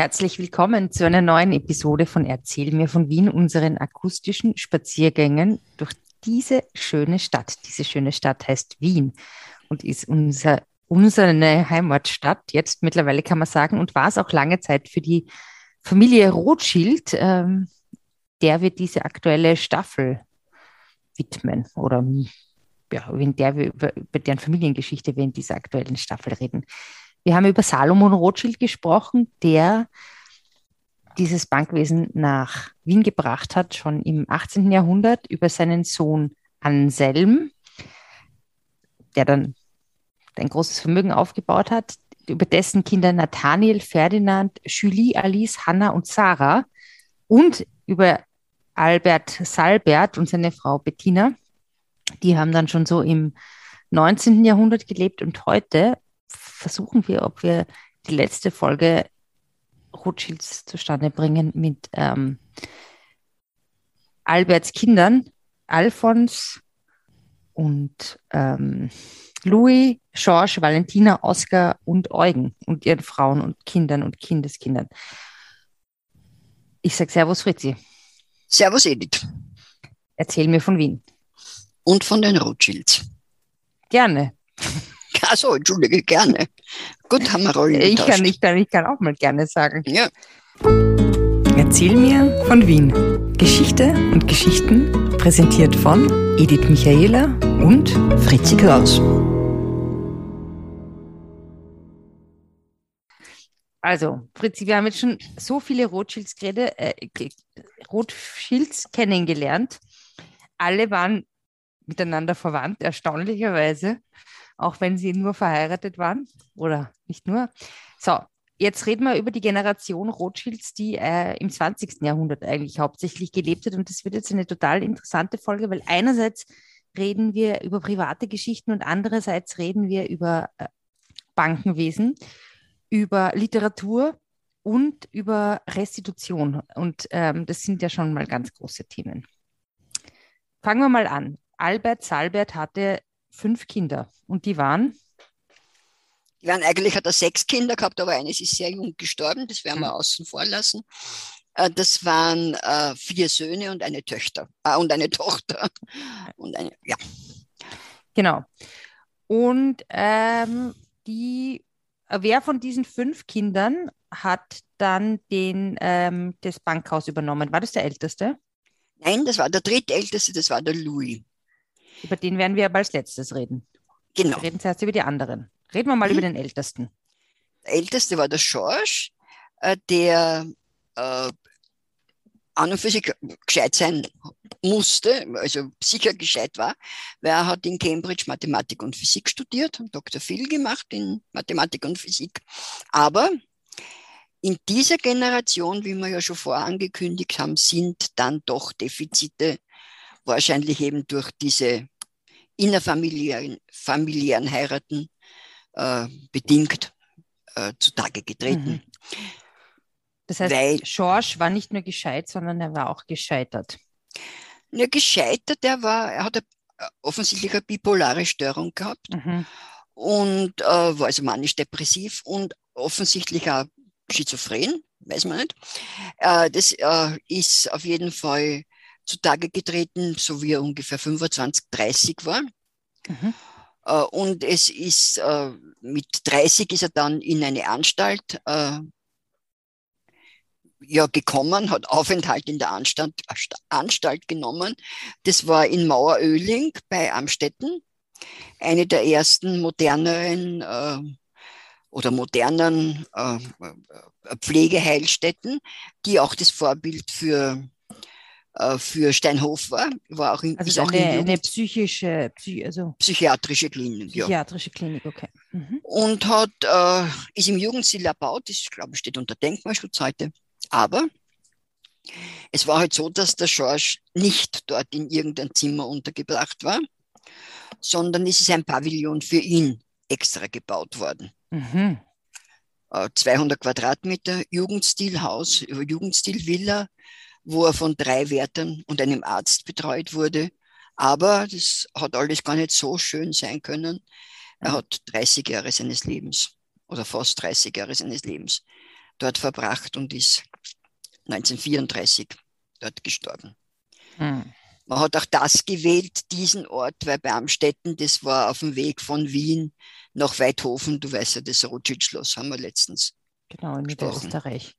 Herzlich willkommen zu einer neuen Episode von Erzähl mir von Wien, unseren akustischen Spaziergängen durch diese schöne Stadt. Diese schöne Stadt heißt Wien und ist unser, unsere Heimatstadt. Jetzt mittlerweile kann man sagen und war es auch lange Zeit für die Familie Rothschild, ähm, der wir diese aktuelle Staffel widmen oder ja, in der wir über, über deren Familiengeschichte wir in dieser aktuellen Staffel reden. Wir haben über Salomon Rothschild gesprochen, der dieses Bankwesen nach Wien gebracht hat, schon im 18. Jahrhundert, über seinen Sohn Anselm, der dann ein großes Vermögen aufgebaut hat, über dessen Kinder Nathaniel, Ferdinand, Julie, Alice, Hannah und Sarah und über Albert Salbert und seine Frau Bettina. Die haben dann schon so im 19. Jahrhundert gelebt und heute versuchen wir, ob wir die letzte Folge Rothschilds zustande bringen mit ähm, Alberts Kindern, Alfons und ähm, Louis, George, Valentina, Oskar und Eugen und ihren Frauen und Kindern und Kindeskindern. Ich sage Servus Fritzi. Servus Edith. Erzähl mir von Wien. Und von den Rothschilds. Gerne. Achso, entschuldige, gerne. Gut, haben wir Rollen ich kann, ich, kann, ich kann auch mal gerne sagen. Ja. Erzähl mir von Wien. Geschichte und Geschichten präsentiert von Edith Michaela und Fritzi Kraus. Also, Fritzi, wir haben jetzt schon so viele Rothschilds, geredet, äh, Rothschilds kennengelernt. Alle waren miteinander verwandt, erstaunlicherweise auch wenn sie nur verheiratet waren oder nicht nur. So, jetzt reden wir über die Generation Rothschilds, die äh, im 20. Jahrhundert eigentlich hauptsächlich gelebt hat. Und das wird jetzt eine total interessante Folge, weil einerseits reden wir über private Geschichten und andererseits reden wir über äh, Bankenwesen, über Literatur und über Restitution. Und ähm, das sind ja schon mal ganz große Themen. Fangen wir mal an. Albert Salbert hatte fünf Kinder. Und die waren? Die waren eigentlich, hat er sechs Kinder gehabt, aber eines ist sehr jung gestorben, das werden wir außen vor lassen. Äh, das waren äh, vier Söhne und eine Töchter äh, und eine Tochter. Und eine, ja. Genau. Und ähm, die, wer von diesen fünf Kindern hat dann den, ähm, das Bankhaus übernommen? War das der älteste? Nein, das war der drittälteste, das war der Louis. Über den werden wir aber als letztes reden. Genau. Wir reden zuerst über die anderen. Reden wir mal mhm. über den Ältesten. Der Älteste war der George, äh, der äh, an und für sich gescheit sein musste, also sicher gescheit war, weil er hat in Cambridge Mathematik und Physik studiert, hat Dr. Phil gemacht in Mathematik und Physik. Aber in dieser Generation, wie wir ja schon vorher angekündigt haben, sind dann doch Defizite wahrscheinlich eben durch diese innerfamiliären familiären Heiraten äh, bedingt äh, zutage getreten. Mhm. Das heißt, Weil, George war nicht nur gescheit, sondern er war auch gescheitert. Ja, gescheitert, er war, er hatte offensichtlich eine bipolare Störung gehabt mhm. und äh, war also manisch-depressiv und offensichtlich auch schizophren, weiß man nicht. Äh, das äh, ist auf jeden Fall zutage getreten, so wie er ungefähr 25, 30 war. Mhm. Äh, und es ist äh, mit 30 ist er dann in eine Anstalt äh, ja, gekommen, hat Aufenthalt in der Anstalt, Anstalt genommen. Das war in Maueröhling bei Amstetten, eine der ersten moderneren äh, oder modernen äh, Pflegeheilstätten, die auch das Vorbild für für Steinhof war. war auch in, also auch eine, eine psychische, Psy also psychiatrische Klinik. Psychiatrische ja. Klinik, okay. Mhm. Und hat, äh, ist im Jugendstil erbaut, das glaube ich steht unter Denkmalschutz heute. Aber es war halt so, dass der George nicht dort in irgendein Zimmer untergebracht war, sondern es ist ein Pavillon für ihn extra gebaut worden. Mhm. 200 äh, Quadratmeter Jugendstilhaus, Jugendstilvilla wo er von drei Wärtern und einem Arzt betreut wurde. Aber das hat alles gar nicht so schön sein können. Er hat 30 Jahre seines Lebens oder fast 30 Jahre seines Lebens dort verbracht und ist 1934 dort gestorben. Hm. Man hat auch das gewählt, diesen Ort, weil bei Amstetten, das war auf dem Weg von Wien nach Weidhofen, du weißt ja, das Rothschild-Schloss haben wir letztens. Genau, in Niederösterreich.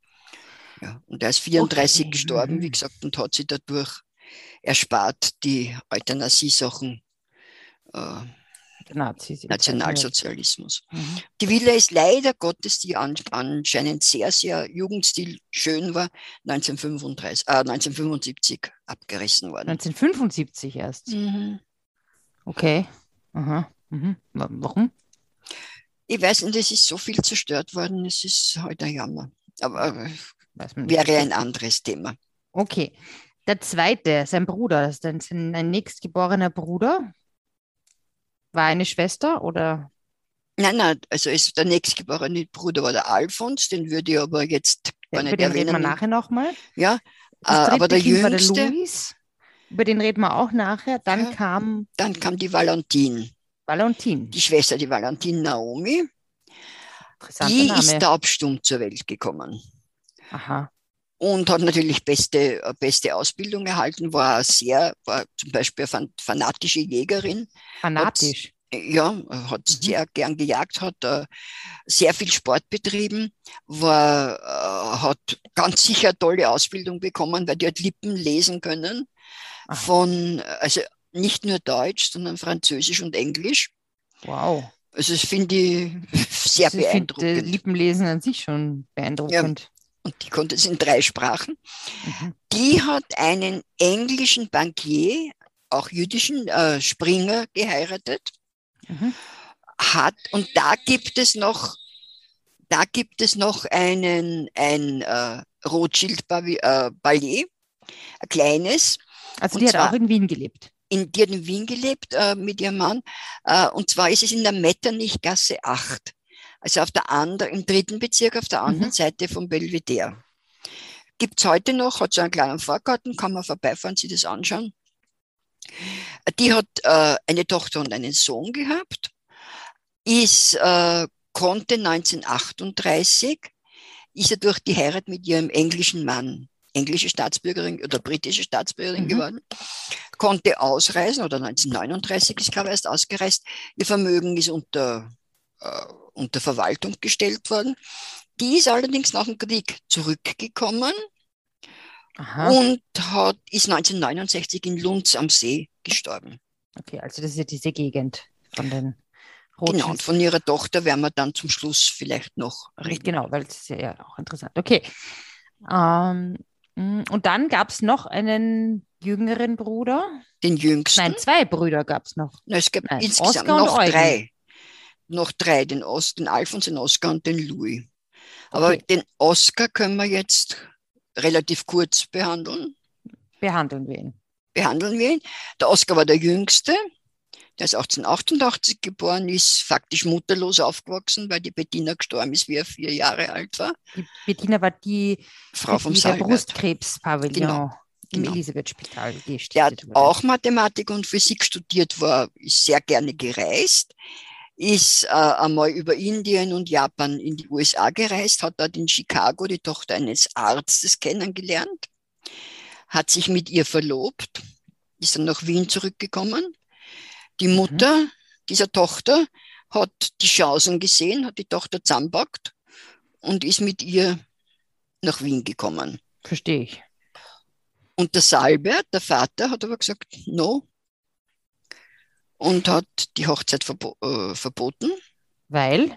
Ja, und er ist 34 okay. gestorben, wie gesagt, und hat sich dadurch erspart, die Euthanasie-Sachen äh, Nazis Nationalsozialismus. Mhm. Die Villa ist leider Gottes, die an, anscheinend sehr, sehr Jugendstil schön war, 1935, äh, 1975 abgerissen worden. 1975 erst? Mhm. Okay. Aha. Mhm. Warum? Ich weiß nicht, es ist so viel zerstört worden, es ist heute halt ein Jammer. Aber wäre ein anderes Thema. Okay. Der zweite, sein Bruder, das ist ein, ein nächstgeborener Bruder, war eine Schwester oder? Nein, nein, also ist der nächstgeborene Bruder war der Alfons, den würde ich aber jetzt gar nicht Über den reden wir nachher nochmal. Ja, äh, aber der kind jüngste. Der Louis, über den reden wir auch nachher. Dann ja, kam. Dann kam die Valentin. Valentin. Die Schwester, die Valentin Naomi. Die Name. ist taubstumm zur Welt gekommen. Aha und hat natürlich beste, äh, beste Ausbildung erhalten, war sehr, war zum Beispiel eine fanatische Jägerin. Fanatisch? Hat, ja, hat mhm. sehr gern gejagt, hat uh, sehr viel Sport betrieben, war, uh, hat ganz sicher tolle Ausbildung bekommen, weil die hat Lippen lesen können Ach. von, also nicht nur Deutsch, sondern Französisch und Englisch. Wow. Also das finde ich sehr also beeindruckend. Ich finde Lippenlesen an sich schon beeindruckend. Und die konnte es in drei Sprachen. Mhm. Die hat einen englischen Bankier, auch jüdischen äh, Springer geheiratet. Mhm. Hat, und da gibt es noch, da gibt es noch einen, ein äh, Rothschild-Ballet, äh, ein kleines. Also die hat auch in Wien gelebt. In, die hat in Wien gelebt äh, mit ihrem Mann. Äh, und zwar ist es in der Metternichgasse 8 also auf der anderen, im dritten Bezirk auf der anderen mhm. Seite vom Belvedere. Gibt es heute noch, hat so einen kleinen Vorgarten, kann man vorbeifahren, sich das anschauen. Die hat äh, eine Tochter und einen Sohn gehabt, ist, äh, konnte 1938, ist er durch die Heirat mit ihrem englischen Mann, englische Staatsbürgerin oder britische Staatsbürgerin mhm. geworden, konnte ausreisen oder 1939 ist ich erst ausgereist. Ihr Vermögen ist unter äh, unter Verwaltung gestellt worden. Die ist allerdings nach dem Krieg zurückgekommen Aha. und hat, ist 1969 in Lunds am See gestorben. Okay, also das ist ja diese Gegend von den Rothschilds. Genau, und von ihrer Tochter werden wir dann zum Schluss vielleicht noch reden. Genau, weil das ist ja auch interessant. Okay. Ähm, mm, und dann gab es noch einen jüngeren Bruder. Den jüngsten? Nein, zwei Brüder gab es noch. Nein, es gab Nein, insgesamt Oscar noch drei noch drei, den, Os den Alfons, den Oscar und den Louis. Aber okay. den Oscar können wir jetzt relativ kurz behandeln. Behandeln wir ihn. Behandeln wir ihn. Der Oscar war der Jüngste. Der ist 1888 geboren, ist faktisch mutterlos aufgewachsen, weil die Bettina gestorben ist, wie er vier Jahre alt war. Die Bettina war die Frau vom die Brustkrebspavillon. Genau im genau. Elisabeth-Spital Der hat auch Mathematik und Physik studiert, war ist sehr gerne gereist, ist äh, einmal über Indien und Japan in die USA gereist, hat dort in Chicago die Tochter eines Arztes kennengelernt, hat sich mit ihr verlobt, ist dann nach Wien zurückgekommen. Die mhm. Mutter mhm. dieser Tochter hat die Chancen gesehen, hat die Tochter zusammenpackt und ist mit ihr nach Wien gekommen. Verstehe ich. Und der Salbert, der Vater, hat aber gesagt, no, und hat die Hochzeit verbo äh, verboten. Weil?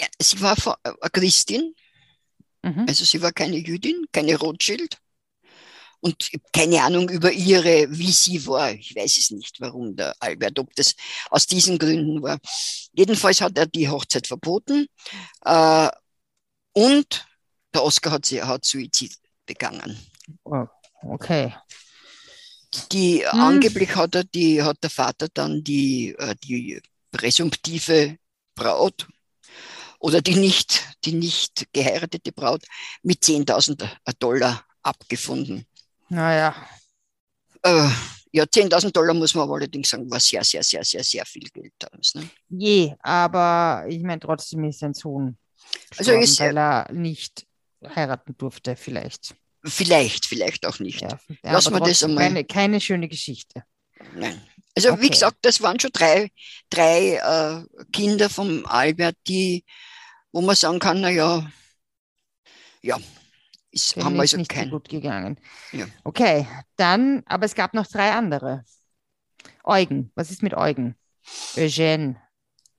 Ja, sie war eine äh, Christin, mhm. also sie war keine Jüdin, keine Rothschild. Und keine Ahnung über ihre, wie sie war. Ich weiß es nicht, warum der Albert, ob das aus diesen Gründen war. Jedenfalls hat er die Hochzeit verboten. Äh, und der Oscar hat, sie, hat Suizid begangen. Oh, okay. Die hm. angeblich hat er die, hat der Vater dann die, äh, die präsumptive Braut oder die nicht, die nicht geheiratete Braut mit 10.000 Dollar abgefunden. Naja. Äh, ja, 10.000 Dollar muss man aber allerdings sagen, war sehr, sehr, sehr, sehr, sehr viel Geld damals. Ne? Je, aber ich meine, trotzdem ist sein Sohn Also ist er- weil er nicht heiraten durfte, vielleicht. Vielleicht, vielleicht auch nicht. Ja, aber wir das einmal. Keine, keine schöne Geschichte. Nein. Also Okay. wie gesagt, das waren schon drei, drei äh, Kinder vom Albert, die, wo man sagen kann, na ja, ist, haben wir also nicht kein. gut gegangen. Ja. Okay, dann, aber es gab noch drei andere. Eugen, was ist mit Eugen? Eugène.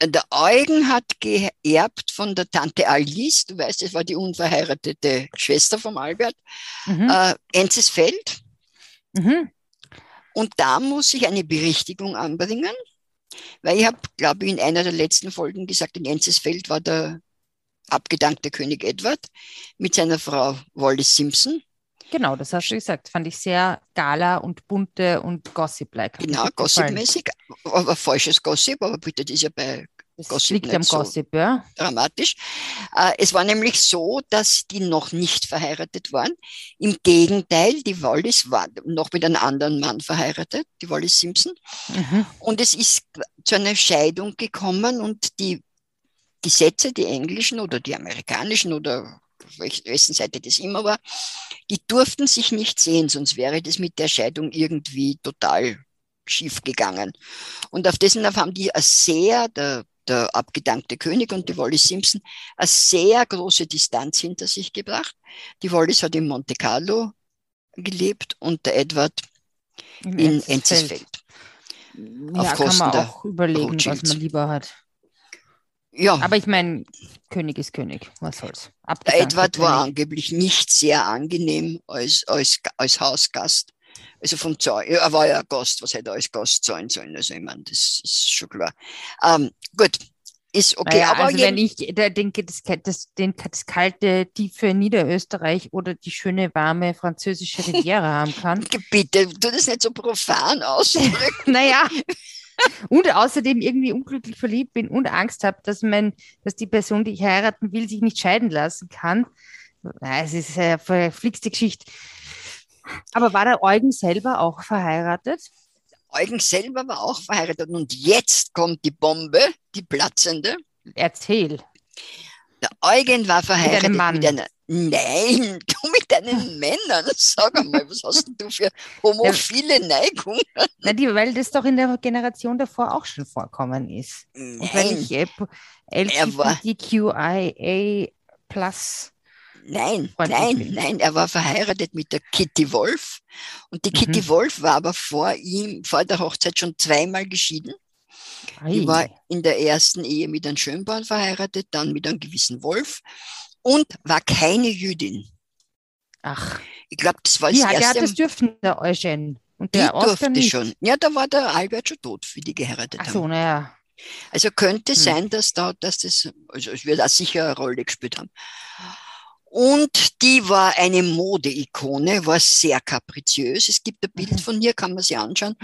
Der Eugen hat geerbt von der Tante Alice, du weißt, das war die unverheiratete Schwester vom Albert, Mhm. äh, Enzesfeld. Mhm. Und da muss ich eine Berichtigung anbringen, weil ich habe, glaube ich, in einer der letzten Folgen gesagt, in Enzesfeld war der abgedankte König Edward mit seiner Frau Wallis Simpson. Genau, das hast du gesagt. Fand ich sehr gala und bunte und gossip-like. Genau, gossipmäßig, aber falsches Gossip, aber bitte, das ist ja bei Das Gossip liegt am so. Gossip, ja. dramatisch. Äh, es war nämlich so, dass die noch nicht verheiratet waren. Im Gegenteil, die Wallis war noch mit einem anderen Mann verheiratet, die Wallis Simpson. Mhm. Und es ist zu einer Scheidung gekommen und die Gesetze, die englischen oder die amerikanischen oder welch- wessen Seite das immer war, die durften sich nicht sehen, sonst wäre das mit der Scheidung irgendwie total schief gegangen. Und auf dessen auf haben die eine sehr, der, der abgedankte König und die Wallis Simpson, eine sehr große Distanz hinter sich gebracht. Die Wallis hat in Monte Carlo gelebt und der Edward In. Enzesfeld. Ja, Auf kann Kosten man der auch überlegen, was Rothschilds. man lieber hat. Ja, Aber ich meine, König ist König. Was soll's? Edward war angeblich nicht sehr angenehm als, als, als Hausgast. Also vom Zoll. Er war ja Gast, was hätte er als Gast zahlen sollen? Also ich meine, das ist schon klar. Ähm, gut, ist okay. Naja, aber also wenn ich denke, das, das, den, das kalte, tiefe Niederösterreich oder die schöne, warme französische Riviera haben kann. bitte, tu das nicht so profan ausdrücken. Naja. Und außerdem irgendwie unglücklich verliebt bin und Angst habe, dass, mein, dass die Person, die ich heiraten will, sich nicht scheiden lassen kann. Es ist eine verflixte Geschichte. Aber war der Eugen selber auch verheiratet? Eugen selber war auch verheiratet und jetzt kommt die Bombe, die platzende. Erzähl. Der Eugen war verheiratet einem Mann. mit einer. Nein, du mit deinen Männern. Sag einmal, was hast denn du für homophile Neigung? Na, die, weil das doch in der Generation davor auch schon vorkommen ist. Und wenn Nein, ich äh, Er war- LGBTQIA plus nein, nein, nein. Er war verheiratet mit der Kitty Wolf. Und die Mhm. Kitty Wolf war aber vor ihm, vor der Hochzeit schon zweimal geschieden. Die Ei. war in der ersten Ehe mit einem Schönborn verheiratet, dann mit einem gewissen Wolf und war keine Jüdin. Ach, Ich glaube, das war das ja, erste das dürfen, der Eugen. Und Die der Oscar durfte nicht. schon. Ja, da war der Albert schon tot, wie die geheiratet Ach haben. so, naja. Also könnte Hm. sein, dass da, dass das, also es wird auch sicher eine Rolle gespielt haben. Und die war eine Modeikone, war sehr kapriziös. Es gibt ein Bild Mhm. von ihr, kann man sich anschauen,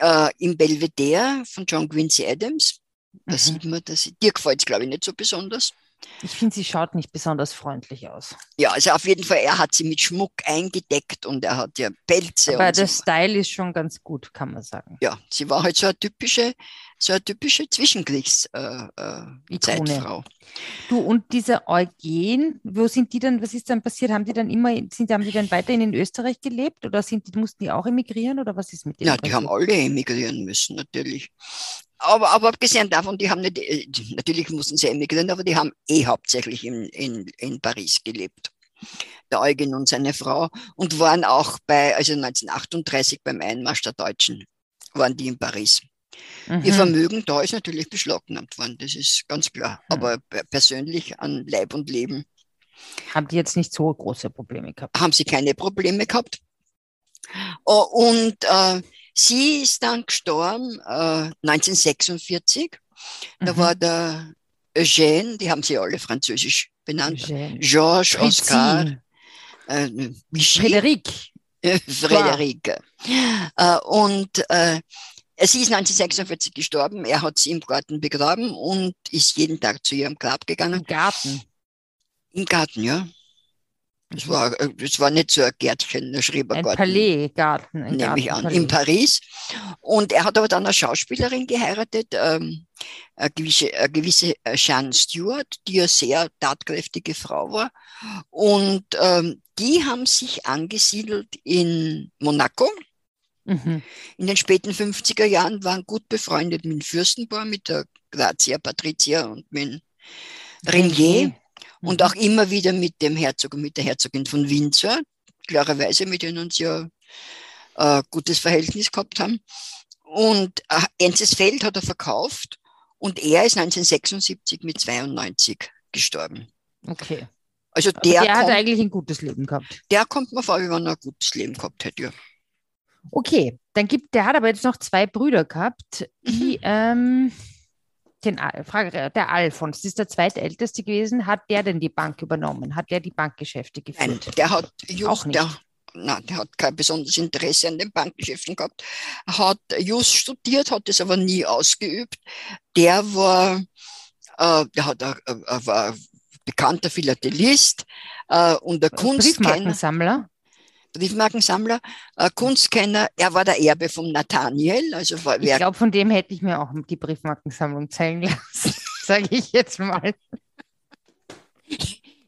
äh, im Belvedere von John Quincy Adams. Da Mhm. sieht man, dass sie, dir gefällt es, glaube ich, nicht so besonders. Ich finde, sie schaut nicht besonders freundlich aus. Ja, also auf jeden Fall, er hat sie mit Schmuck eingedeckt und er hat ja Pelze Aber der so. Style ist schon ganz gut, kann man sagen. Ja, sie war halt so eine typische, so eine typische Zwischenkriegs-Zeitfrau. Äh. Zeitfrau. Du, und diese Eugen, wo sind die dann, was ist dann passiert? Haben die dann immer, sind, haben die dann weiterhin in Österreich gelebt oder sind die, mussten die auch emigrieren oder was ist mit denen Ja, die haben alle emigrieren müssen, natürlich. Aber, aber abgesehen davon, die haben nicht, äh, natürlich mussten sie emigrieren, aber die haben eh hauptsächlich in, in, in Paris gelebt. Der Eugen und seine Frau und waren auch bei, also 1938 beim Einmarsch der Deutschen, waren die in Paris. Ihr Mhm. Vermögen da ist natürlich beschlagnahmt worden, das ist ganz klar. Hm. Aber pe- persönlich an Leib und Leben Haben die jetzt nicht so große Probleme gehabt? haben sie keine Probleme gehabt. Oh, Und äh, sie ist dann gestorben äh, 1946. Da Mhm. war der Eugène, die haben sie alle französisch benannt. Eugène. Georges, Oscar, äh, Vichy, Frédéric. äh, Frédéric. Äh, und äh, sie ist 1946 gestorben. Er hat sie im Garten begraben und ist jeden Tag zu ihrem Grab gegangen. Im Garten. Im Garten, ja. Das war, äh, das war nicht so ein Gärtchen, ein Schrebergarten. Ein Palais-Garten. nehme ich an, Gartenpalais. in Paris. Und er hat aber dann eine Schauspielerin geheiratet, ähm, eine gewisse, eine gewisse äh, Jeanne Stewart, die eine sehr tatkräftige Frau war. Und ähm, die haben sich angesiedelt in Monaco. Mhm. In den späten 50er Jahren waren gut befreundet mit dem Fürstenpaar, mit der Grazia Patricia und mit Renier. Und Mhm. auch immer wieder mit dem Herzog und mit der Herzogin von Windsor, klarerweise, mit denen sie ja äh, gutes Verhältnis gehabt haben. Und äh, Enzesfeld hat er verkauft und er ist 1976 mit 92 gestorben. Okay. Also der, der, hat kommt, eigentlich ein gutes Leben gehabt. der kommt mir vor, wie wenn er ein gutes Leben gehabt hätte. Ja. Okay, dann gibt, der hat aber jetzt noch zwei Brüder gehabt, die, Mhm. ähm, den, Frage, der Alfons, das ist der zweitälteste gewesen, hat der denn die Bank übernommen? Hat der die Bankgeschäfte Nein, geführt? der hat just, Auch nicht. Der, nein, der hat kein besonderes Interesse an den Bankgeschäften gehabt. Hat Just studiert, hat es aber nie ausgeübt. Der war, äh, der hat, äh, äh, war ein bekannter Philatelist äh, und ein Kunstkenner, Briefmarkensammler? Briefmarkensammler, äh, Kunstkenner. Er war der Erbe vom Nathaniel, also Ich glaube, von dem hätte ich mir auch die Briefmarkensammlung zählen lassen, sage ich jetzt mal.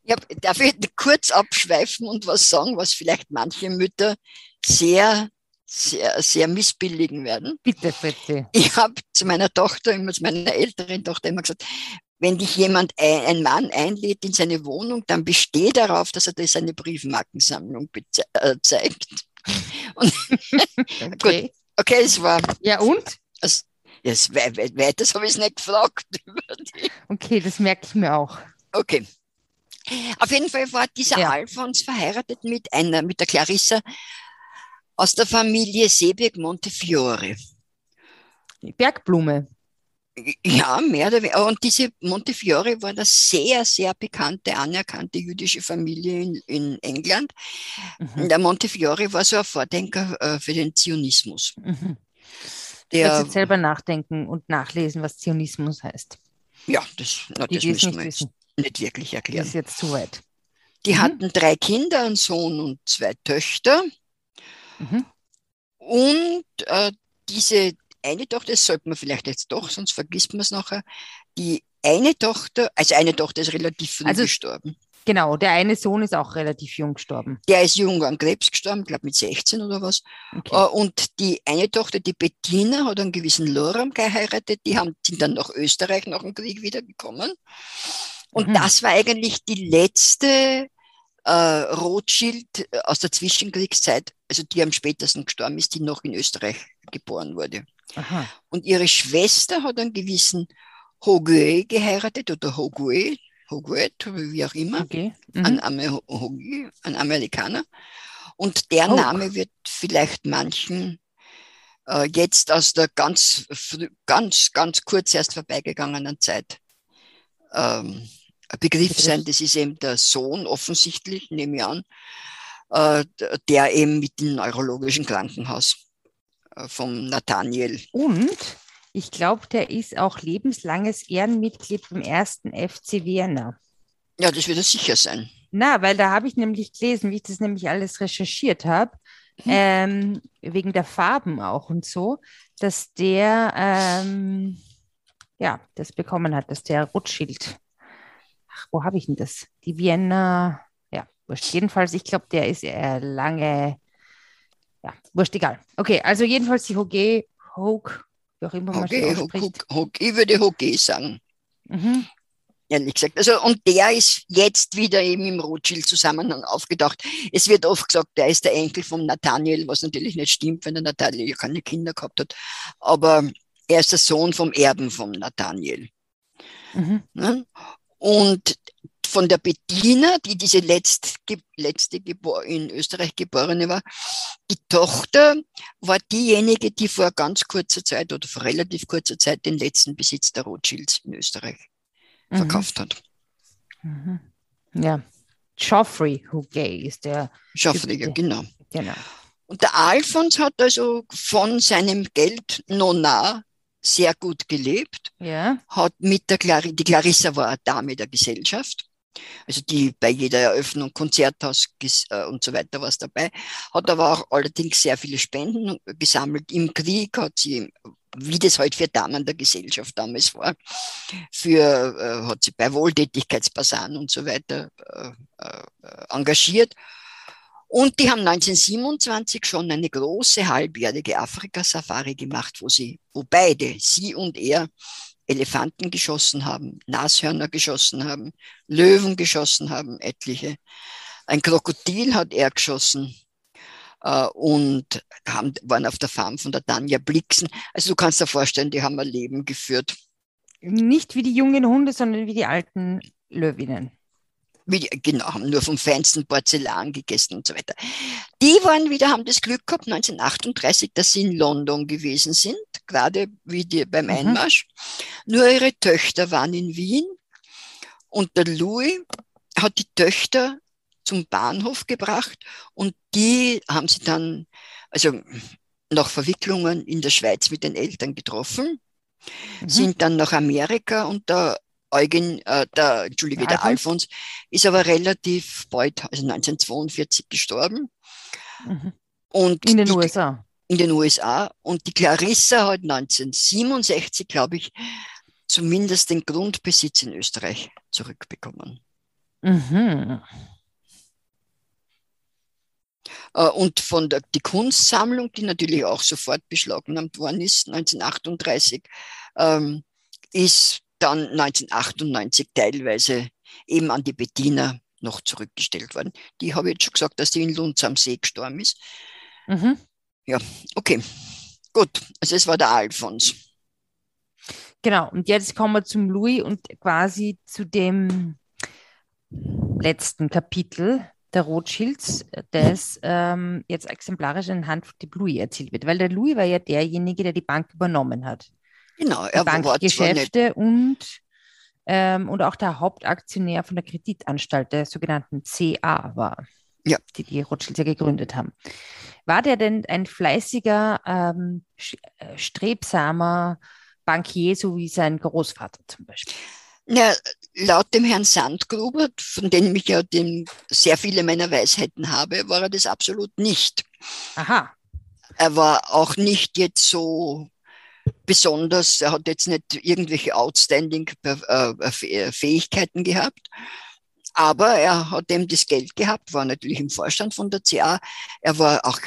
Ja, darf ich kurz abschweifen und was sagen, was vielleicht manche Mütter sehr, sehr, sehr missbilligen werden? Bitte, Fritzi. Ich habe zu meiner Tochter, immer zu meiner älteren Tochter immer gesagt, wenn dich jemand, ein, Mann einlädt in seine Wohnung, dann besteh darauf, dass er dir seine Briefmarkensammlung äh, zeigt. Und, Okay. okay, es war, Ja, und? yes, we we weiters habe ich es nicht gefragt. Okay, das merke ich mir auch. Okay. Auf jeden Fall war dieser Ja. Alfons verheiratet mit einer, mit der Clarissa aus der Familie Seeberg Montefiore. Die Bergblume. Ja, mehr oder weniger. Und diese Montefiore war eine sehr, sehr bekannte, anerkannte jüdische Familie in, in England. Mhm. Der Montefiore war so ein Vordenker äh, für den Zionismus. Mhm. Der, jetzt selber nachdenken und nachlesen, was Zionismus heißt. ja, das, na, das müssen nicht wir jetzt nicht wirklich Das erklären. ist jetzt zu weit. Die Mhm. hatten drei Kinder, einen Sohn und zwei Töchter. Mhm. Und äh, diese eine Tochter, das sollte man vielleicht jetzt doch, sonst vergisst man es nachher. Die eine Tochter, also eine Tochter ist relativ früh Also- gestorben. Genau, der eine Sohn ist auch relativ jung gestorben. Der ist jung an Krebs gestorben, glaube mit 16 oder was. Okay. Äh, Und die eine Tochter, die Bettina, hat einen gewissen Loram geheiratet. Die haben, sind dann nach Österreich nach dem Krieg wiedergekommen. Und Mhm. das war eigentlich die letzte äh, Rothschild äh, aus der Zwischenkriegszeit, also die am spätesten gestorben ist, die noch in Österreich geboren wurde. Aha. Und ihre Schwester hat einen gewissen Hogue geheiratet oder Hogue, Hoguet, wie auch immer, Okay. ein, Mhm. Ame- Hogue, ein Amerikaner. Und der Hogue. Name wird vielleicht manchen äh, jetzt aus der ganz, ganz, ganz kurz erst vorbeigegangenen Zeit ähm, ein Begriff sein. Das ist eben der Sohn, offensichtlich, nehme ich an, äh, der eben mit dem neurologischen Krankenhaus äh, vom Nathaniel Und ich glaube, der ist auch lebenslanges Ehrenmitglied beim ersten FC Vienna. Ja, das wird er sicher sein. Na, weil da habe ich nämlich gelesen, wie ich das nämlich alles recherchiert habe, Mhm. ähm, wegen der Farben auch und so, dass der ähm, ja das bekommen hat, dass der Rothschild. Wo habe ich denn das? Die Vienna, ja, wurscht. Jedenfalls, ich glaube, der ist äh, lange, ja, wurscht, egal. Okay, also jedenfalls die Hoge, Hogue, wie auch immer man Hogue, ausspricht. Hogue, ich würde Hogue sagen, Mhm. ehrlich gesagt. Also, und der ist jetzt wieder eben im Rothschild-Zusammenhang aufgetaucht. Es wird oft gesagt, der ist der Enkel vom Nathaniel, was natürlich nicht stimmt, wenn der Nathaniel ja keine Kinder gehabt hat. Aber er ist der Sohn vom Erben vom Nathaniel. Mhm. Ne? Und von der Bettina, die diese letzt, ge- letzte Gebor in Österreich geborene war, die Tochter war diejenige, die vor ganz kurzer Zeit oder vor relativ kurzer Zeit den letzten Besitz der Rothschilds in Österreich Mhm. verkauft hat. Mhm. Ja, Geoffrey Hugay ist der, Schaffner, ja, genau. genau. Und der Alfons hat also von seinem Geld nona sehr gut gelebt, Ja, hat mit der Clari die Clarissa war eine Dame der Gesellschaft, also die bei jeder Eröffnung Konzerthaus äh, und so weiter was dabei, hat aber auch allerdings sehr viele Spenden gesammelt. Im Krieg hat sie, wie das halt für Damen der Gesellschaft damals war, für, äh, hat sie bei Wohltätigkeitsbasaren und so weiter äh, äh, engagiert. Und die haben 1927 schon eine große halbjährige Afrika-Safari gemacht, wo sie, wo beide, sie und er, Elefanten geschossen haben, Nashörner geschossen haben, Löwen geschossen haben, etliche. Ein Krokodil hat er geschossen äh, und haben, waren auf der Farm von der Tanja Blixen. Also du kannst dir vorstellen, die haben ein Leben geführt. Nicht wie die jungen Hunde, sondern wie die alten Löwinnen genau, haben nur vom feinsten Porzellan gegessen und so weiter. Die waren wieder, haben das Glück gehabt, 1938, dass sie in London gewesen sind, gerade wie die beim mhm. Einmarsch. Nur ihre Töchter waren in Wien und der Louis hat die Töchter zum Bahnhof gebracht und die haben sie dann, also nach Verwicklungen in der Schweiz mit den Eltern getroffen, mhm. sind dann nach Amerika und da Eugen, äh, der, Entschuldige, der Alfons ist aber relativ bald, also 1942 gestorben. Mhm. Und in den die, USA. In den USA. Und die Clarissa hat 1967, glaube ich, zumindest den Grundbesitz in Österreich zurückbekommen. Mhm. Äh, und von der die Kunstsammlung, die natürlich auch sofort beschlagnahmt worden ist, 1938, ähm, ist dann 1998 teilweise eben an die Bettina noch zurückgestellt worden. Die habe ich jetzt schon gesagt, dass die in Lunz am See gestorben ist. Mhm. Ja, okay. Gut, also es war der Alfons. Genau, und jetzt kommen wir zum Louis und quasi zu dem letzten Kapitel der Rothschilds, das ähm, jetzt exemplarisch anhand von dem Louis erzählt wird. Weil der Louis war ja derjenige, der die Bank übernommen hat. Genau, er Bankgeschäfte und, ähm, und auch der Hauptaktionär von der Kreditanstalt, der sogenannten CA war, ja. die die Rothschilds ja gegründet haben. War der denn ein fleißiger, ähm, äh, strebsamer Bankier, so wie sein Großvater zum Beispiel? Ja, laut dem Herrn Sandgruber, von dem ich ja den, sehr viele meiner Weisheiten habe, war er das absolut nicht. Aha. Er war auch nicht jetzt so besonders, er hat jetzt nicht irgendwelche outstanding äh, äh, Fähigkeiten gehabt. Aber er hat eben das Geld gehabt, war natürlich im Vorstand von der CA. Er war auch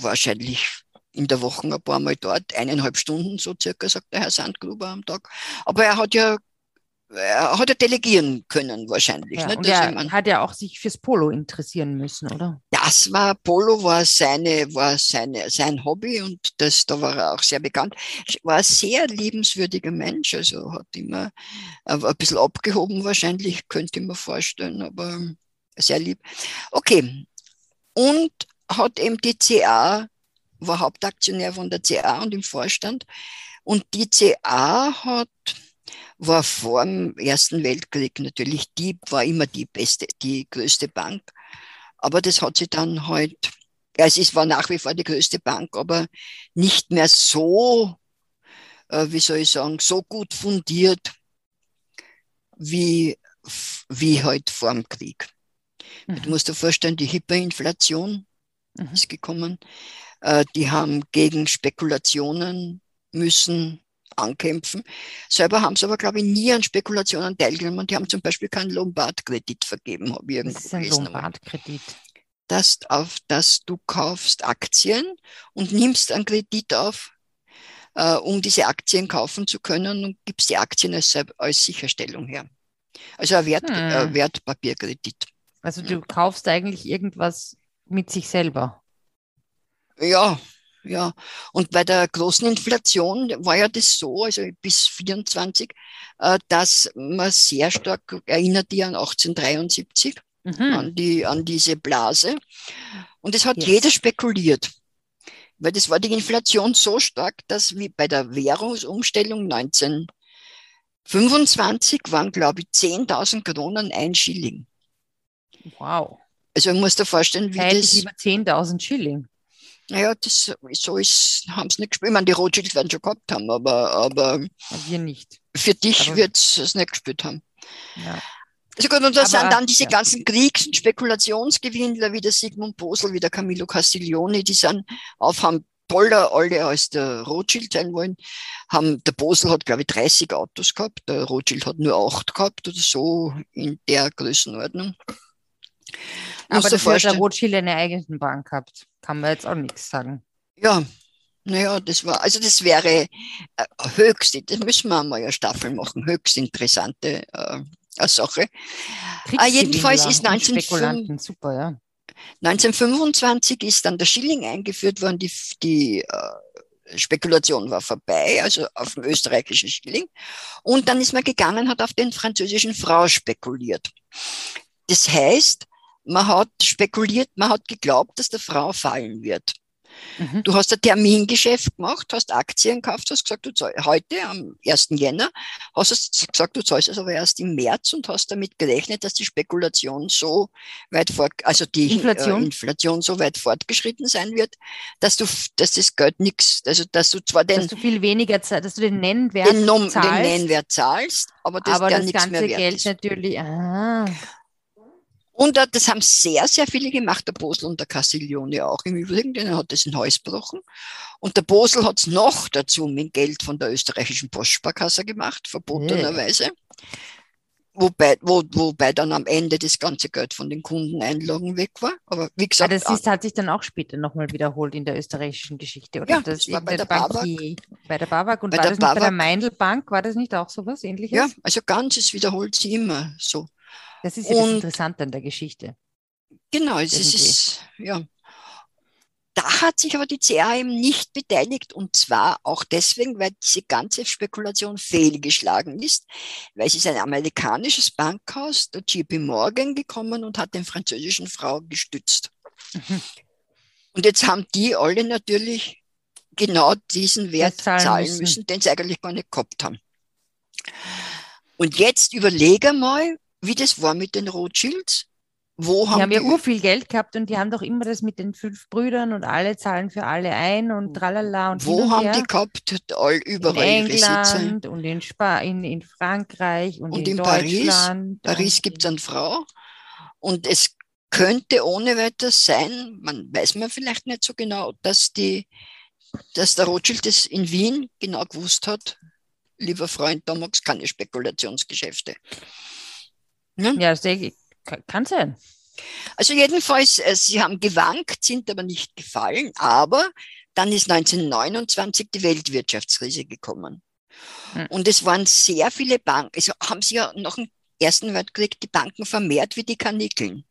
wahrscheinlich in der Woche ein paar Mal dort, eineinhalb Stunden so circa, sagt der Herr Sandgruber am Tag. Aber er hat ja hat er delegieren können wahrscheinlich. Ja, ne? und er meine, hat ja auch sich fürs Polo interessieren müssen, oder? Das war, Polo war seine, war seine, sein Hobby und das, da war er auch sehr bekannt. War ein sehr liebenswürdiger Mensch, also hat immer ein bisschen abgehoben wahrscheinlich, könnte ich mir vorstellen, aber sehr lieb. Okay. Und hat eben die CA, war Hauptaktionär von der CA und im Vorstand. Und die CA hat war vor dem Ersten Weltkrieg natürlich die, war immer die beste, die größte Bank. Aber das hat sie dann halt, ja, es ist, war nach wie vor die größte Bank, aber nicht mehr so, äh, wie soll ich sagen, so gut fundiert wie, wie halt vor dem Krieg. Mhm. Du musst dir vorstellen, die Hyperinflation mhm. ist gekommen. Äh, die haben gegen Spekulationen müssen ankämpfen. Selber haben sie aber, glaube ich, nie an Spekulationen teilgenommen. Die haben zum Beispiel keinen Lombardkredit vergeben. Habe ich irgendwo Was ist ein Lombardkredit? Dass, auf, dass du kaufst Aktien und nimmst einen Kredit auf, äh, um diese Aktien kaufen zu können und gibst die Aktien als, als Sicherstellung her. Also ein Wert, hm. äh, Wertpapierkredit. Also du kaufst eigentlich irgendwas mit sich selber. Ja, ja. Und bei der großen Inflation war ja das so, also bis 24, äh, dass man sehr stark erinnert die an 1873, mhm. an, die, an diese Blase. Und es hat yes. jeder spekuliert. Weil das war die Inflation so stark, dass wie bei der Währungsumstellung 1925 waren, glaube ich, 10.000 Kronen ein Schilling. Wow. Also man muss dir vorstellen, wie Hätte das... lieber 10.000 Schilling. Naja, das, so ist, haben sie nicht gespielt. Ich meine, die Rothschilds werden schon gehabt haben, aber, aber wir nicht. Für dich wird es nicht gespielt haben. Ja. Also gut, und da sind dann diese ja. ganzen Kriegs- und Spekulationsgewinnler wie der Sigmund Bosel, wie der Camillo Castiglione, die sind auf, haben toller alle als der Rothschild sein wollen. Haben, der Bosel hat, glaube ich, 30 Autos gehabt, der Rothschild hat nur acht gehabt oder so in der Größenordnung. Aber dafür hat der Rothschild eine eigene Bank gehabt. Kann man jetzt auch nichts sagen. Ja, naja, das war, also das wäre äh, höchst, das müssen wir einmal eine Staffel machen, höchst interessante äh, Sache. Äh, jedenfalls ist 19, super, ja. 1925 ist dann der Schilling eingeführt worden, die, die äh, Spekulation war vorbei, also auf dem österreichischen Schilling. Und dann ist man gegangen, hat auf den französischen Frau spekuliert. Das heißt, man hat spekuliert, man hat geglaubt, dass der Frau fallen wird. Mhm. Du hast ein Termingeschäft gemacht, hast Aktien gekauft, hast gesagt, du zahl, heute am 1. Jänner, hast gesagt, du zahlst es aber erst im März und hast damit gerechnet, dass die Spekulation so weit fort, also die Inflation, äh, Inflation so weit fortgeschritten sein wird, dass du, dass das Geld nichts, also dass du zwar den, dass du viel weniger, dass du den Nennwert den, zahlst, den Nennwert zahlst, aber das, aber das ganze Geld ist. natürlich. Ah. Und das haben sehr, sehr viele gemacht, der Bosel und der Castiglione auch im Übrigen, denn er hat das in Haus gebrochen. Und der Bosel hat es noch dazu mit Geld von der österreichischen Postsparkasse gemacht, verbotenerweise. Wobei, wo, wobei dann am Ende das ganze Geld von den Kundeneinlagen weg war. Aber wie gesagt. Ja, das ist, hat sich dann auch später nochmal wiederholt in der österreichischen Geschichte, oder? Ja, das, das war bei der Babak. Bei der Babak und bei war das nicht bei der Meindl Bank? War das nicht auch sowas ähnliches? Ja, also ganzes wiederholt sie immer so. Das ist ja das Interessante an der Geschichte. Genau, es ist, ja. Da hat sich aber die CA eben nicht beteiligt und zwar auch deswegen, weil diese ganze Spekulation fehlgeschlagen ist, weil es ist ein amerikanisches Bankhaus, der JP Morgan, gekommen und hat den französischen Frau gestützt. Mhm. Und jetzt haben die alle natürlich genau diesen Wert zahlen, zahlen müssen. müssen, den sie eigentlich gar nicht gehabt haben. Und jetzt überlege mal, wie das war mit den Rothschilds. Wo haben die haben ja ur viel Geld gehabt und die haben doch immer das mit den fünf Brüdern und alle zahlen für alle ein und tralala und Wo und haben her. die gehabt? All, überall in England und in, Spa in, in Frankreich und, und in, in Deutschland. Paris, Paris gibt es eine Frau und es könnte ohne weiteres sein, man weiß man vielleicht nicht so genau, dass die, dass der Rothschild das in Wien genau gewusst hat, lieber Freund, da magst keine Spekulationsgeschäfte. Ne? Ja, sehr, kann sein. Also jedenfalls, äh, sie haben gewankt, sind aber nicht gefallen, aber dann ist 1929 die Weltwirtschaftskrise gekommen. Hm. Und es waren sehr viele Banken, also haben sie ja nach dem Ersten Weltkrieg die Banken vermehrt wie die Karnickeln.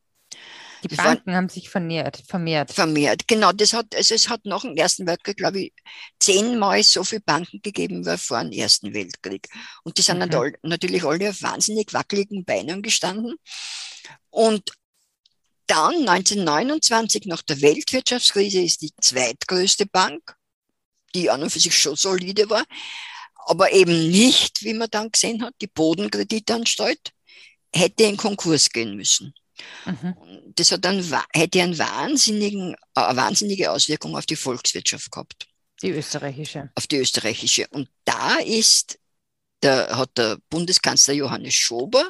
Die Banken waren, haben sich vermehrt, vermehrt. Vermehrt, genau. Das hat, also es hat nach dem Ersten Weltkrieg, glaube ich, zehnmal so viele Banken gegeben wie vor dem Ersten Weltkrieg. Und die sind mhm. natürlich alle auf wahnsinnig wackeligen Beinen gestanden. Und dann 1929 nach der Weltwirtschaftskrise ist die zweitgrößte Bank, die an und für sich schon solide war, aber eben nicht, wie man dann gesehen hat, die Bodenkreditanstalt hätte in Konkurs gehen müssen. Mhm. Das hat dann, hätte einen wahnsinnigen, eine wahnsinnige Auswirkung auf die Volkswirtschaft gehabt. Die österreichische. Auf die österreichische. Und da ist, der, hat der Bundeskanzler Johannes Schober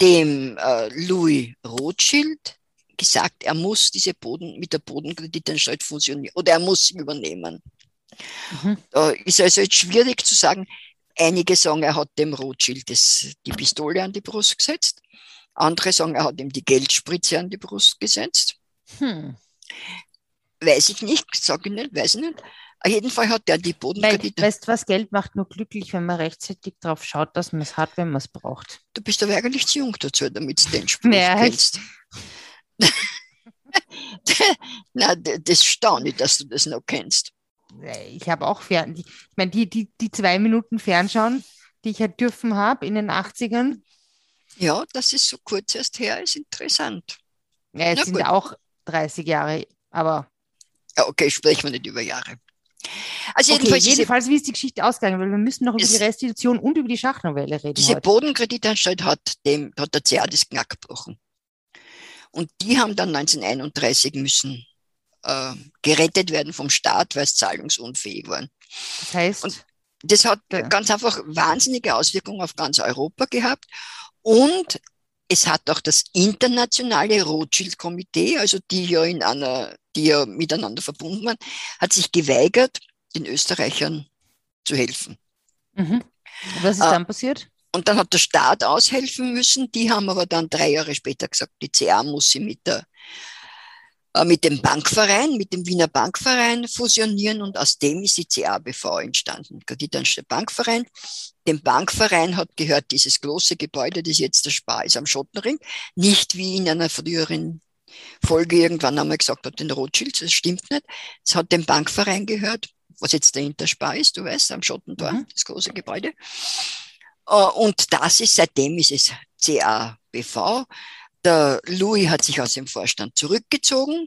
dem äh, Louis Rothschild gesagt, er muss diese Boden mit der Bodenkreditanstalt fusionieren oder er muss sie übernehmen. Mhm. Da ist also jetzt schwierig zu sagen, einige sagen, er hat dem Rothschild das, die Pistole an die Brust gesetzt. Andere sagen, er hat ihm die Geldspritze an die Brust gesetzt. Hm. Weiß ich nicht, sage ich nicht, weiß ich nicht. Auf jeden Fall hat er die Bodenkredite. Weißt du was, Geld macht nur glücklich, wenn man rechtzeitig darauf schaut, dass man es hat, wenn man es braucht. Du bist aber eigentlich zu jung dazu, damit du den Spruch naja, kennst. Na, das staune ich, dass du das noch kennst. Ich habe auch Fern... Ich meine, die, die, die zwei Minuten Fernschauen, die ich halt dürfen habe in den 80ern, ja, das ist so kurz erst her, ist interessant. Ja, es Na sind gut. auch 30 Jahre, aber. Ja, okay, sprechen wir nicht über Jahre. Also jedenfalls, okay, jedenfalls wie ist die Geschichte ausgegangen? Weil wir müssen noch über die Restitution und über die Schachnovelle reden. Diese heute. Bodenkreditanstalt hat, dem, hat der CA das Knack gebrochen. Und die haben dann 1931 müssen äh, gerettet werden vom Staat, weil es zahlungsunfähig waren. Das heißt? Und das hat ja. ganz einfach wahnsinnige Auswirkungen auf ganz Europa gehabt. Und es hat auch das internationale Rothschild-Komitee, also die ja in einer, die ja miteinander verbunden waren, hat sich geweigert, den Österreichern zu helfen. Mhm. Was ist äh, dann passiert? Und dann hat der Staat aushelfen müssen. Die haben aber dann drei Jahre später gesagt, die CA muss sie mit, der, mit dem Bankverein, mit dem Wiener Bankverein fusionieren und aus dem ist die CABV entstanden. Kreditanstalter Bankverein. Dem Bankverein hat gehört dieses große Gebäude, das jetzt der Spar ist am Schottenring. Nicht wie in einer früheren Folge irgendwann einmal gesagt hat, den Rothschilds, das stimmt nicht. Es hat dem Bankverein gehört, was jetzt der Interspar ist, du weißt, am Schottentor, mhm. das große Gebäude. Äh, und das ist, seitdem ist es CABV. Der Louis hat sich aus dem Vorstand zurückgezogen.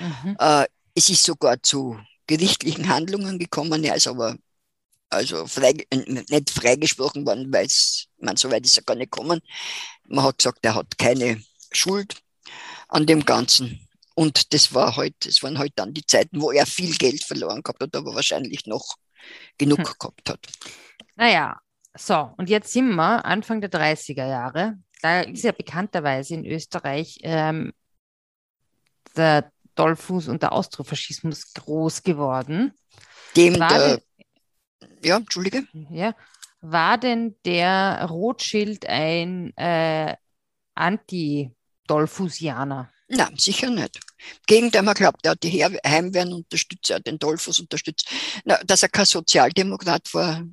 Mhm. Äh, es ist sogar zu gerichtlichen Handlungen gekommen. Er ist aber also frei, nicht freigesprochen worden, weil es, man so weit ist er gar nicht gekommen. Man hat gesagt, er hat keine Schuld an dem Ganzen. Und das war halt, das waren halt dann die Zeiten, wo er viel Geld verloren gehabt hat, aber wahrscheinlich noch genug hm. gehabt hat. Naja, so, und jetzt sind wir Anfang der 30er Jahre. Da ist ja bekannterweise in Österreich ähm, der Dollfuß und der Austrofaschismus groß geworden. Dem war der, denn, ja, Entschuldige. Ja, war denn der Rothschild ein äh, Anti-Dollfusianer? Nein, sicher nicht. Im Gegenteil, man glaubt, er hat die Heimwehren unterstützt, er hat den Dollfuß unterstützt. Na, dass er kein Sozialdemokrat war,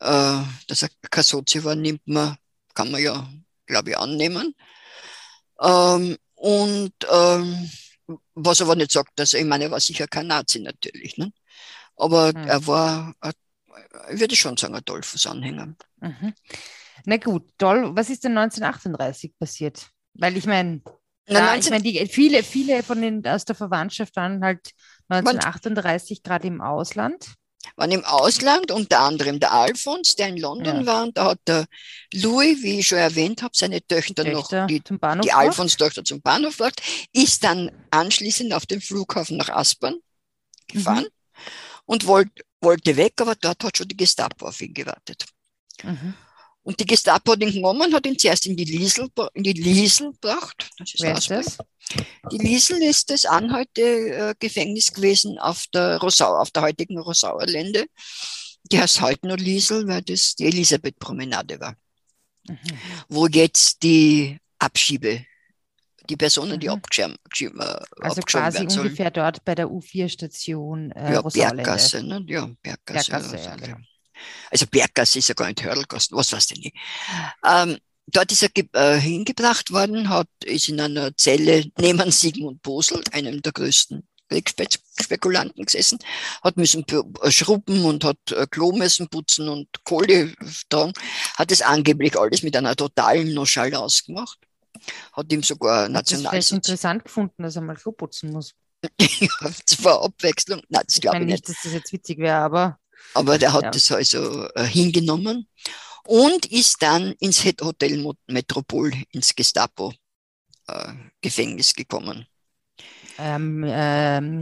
äh, dass er kein Sozi war, nimmt man, kann man ja, glaube ich, annehmen. Ähm, und ähm, was aber nicht sagt, dass ich meine, er war sicher kein Nazi natürlich. Ne? Aber mhm. er war, ich würde schon sagen, ein Dollfuß-Anhänger. Mhm. Na gut, Doll, was ist denn 1938 passiert? Weil ich meine, ich meine, viele, viele von den aus der Verwandtschaft waren halt 1938 gerade im Ausland waren im Ausland, unter anderem der Alfons, der in London ja. war, und da hat der Louis, wie ich schon erwähnt habe, seine Töchter, Töchter noch, die, die Alfons-Tochter zum Bahnhof gebracht, ist dann anschließend auf den Flughafen nach Aspern gefahren mhm. und wollt, wollte weg, aber dort hat schon die Gestapo auf ihn gewartet. Mhm. Und die Gestapo hat ihn genommen, hat ihn zuerst in die Liesel, in die Liesel gebracht. Das ist Wer ist das? Die Liesel ist das Anhalte-Gefängnis gewesen auf der Rosau, auf der heutigen Rosauer Lände. Die heißt heute nur Liesel, weil das die Elisabeth-Promenade war. Mhm. Wo jetzt die Abschiebe, die Personen, die mhm. abgeschirmt, abgeschieben, äh, Also quasi werden sollen. ungefähr dort bei der U4-Station äh, Ja, Berggasse, ne? Ja, Berggasse. Berggasse ja, ja, also Berggasse ist ja gar nicht Hörlgasse, was weiß ich nicht. Ähm, dort ist er äh, hingebracht worden, hat, ist in einer Zelle neben Sigmund Bosel, einem der größten Kriegsspekulanten gesessen, hat müssen äh, schrubben und hat äh, Klo müssen putzen und Kohle tragen, hat es angeblich alles mit einer totalen Nonchalance gemacht, hat ihm sogar national. Das interessant gefunden, dass er mal Klo putzen muss. zwar Abwechslung, nein, das glaube ich nicht. nicht, dass das jetzt witzig wäre, aber aber der hat ja. das also äh, hingenommen und ist dann ins Hotel Metropol, ins Gestapo-Gefängnis äh, gekommen. Ähm, ähm,